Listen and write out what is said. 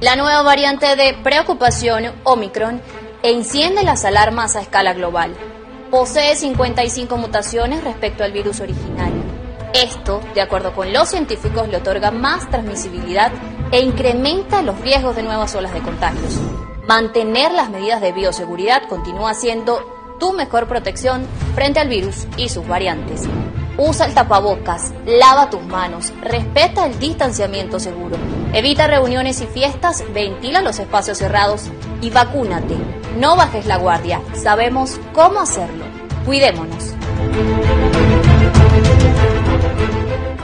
La nueva variante de preocupación, Omicron, enciende las alarmas a escala global. Posee 55 mutaciones respecto al virus original. Esto, de acuerdo con los científicos, le otorga más transmisibilidad e incrementa los riesgos de nuevas olas de contagios. Mantener las medidas de bioseguridad continúa siendo tu mejor protección frente al virus y sus variantes. Usa el tapabocas, lava tus manos, respeta el distanciamiento seguro, evita reuniones y fiestas, ventila los espacios cerrados y vacúnate. No bajes la guardia, sabemos cómo hacerlo. Cuidémonos.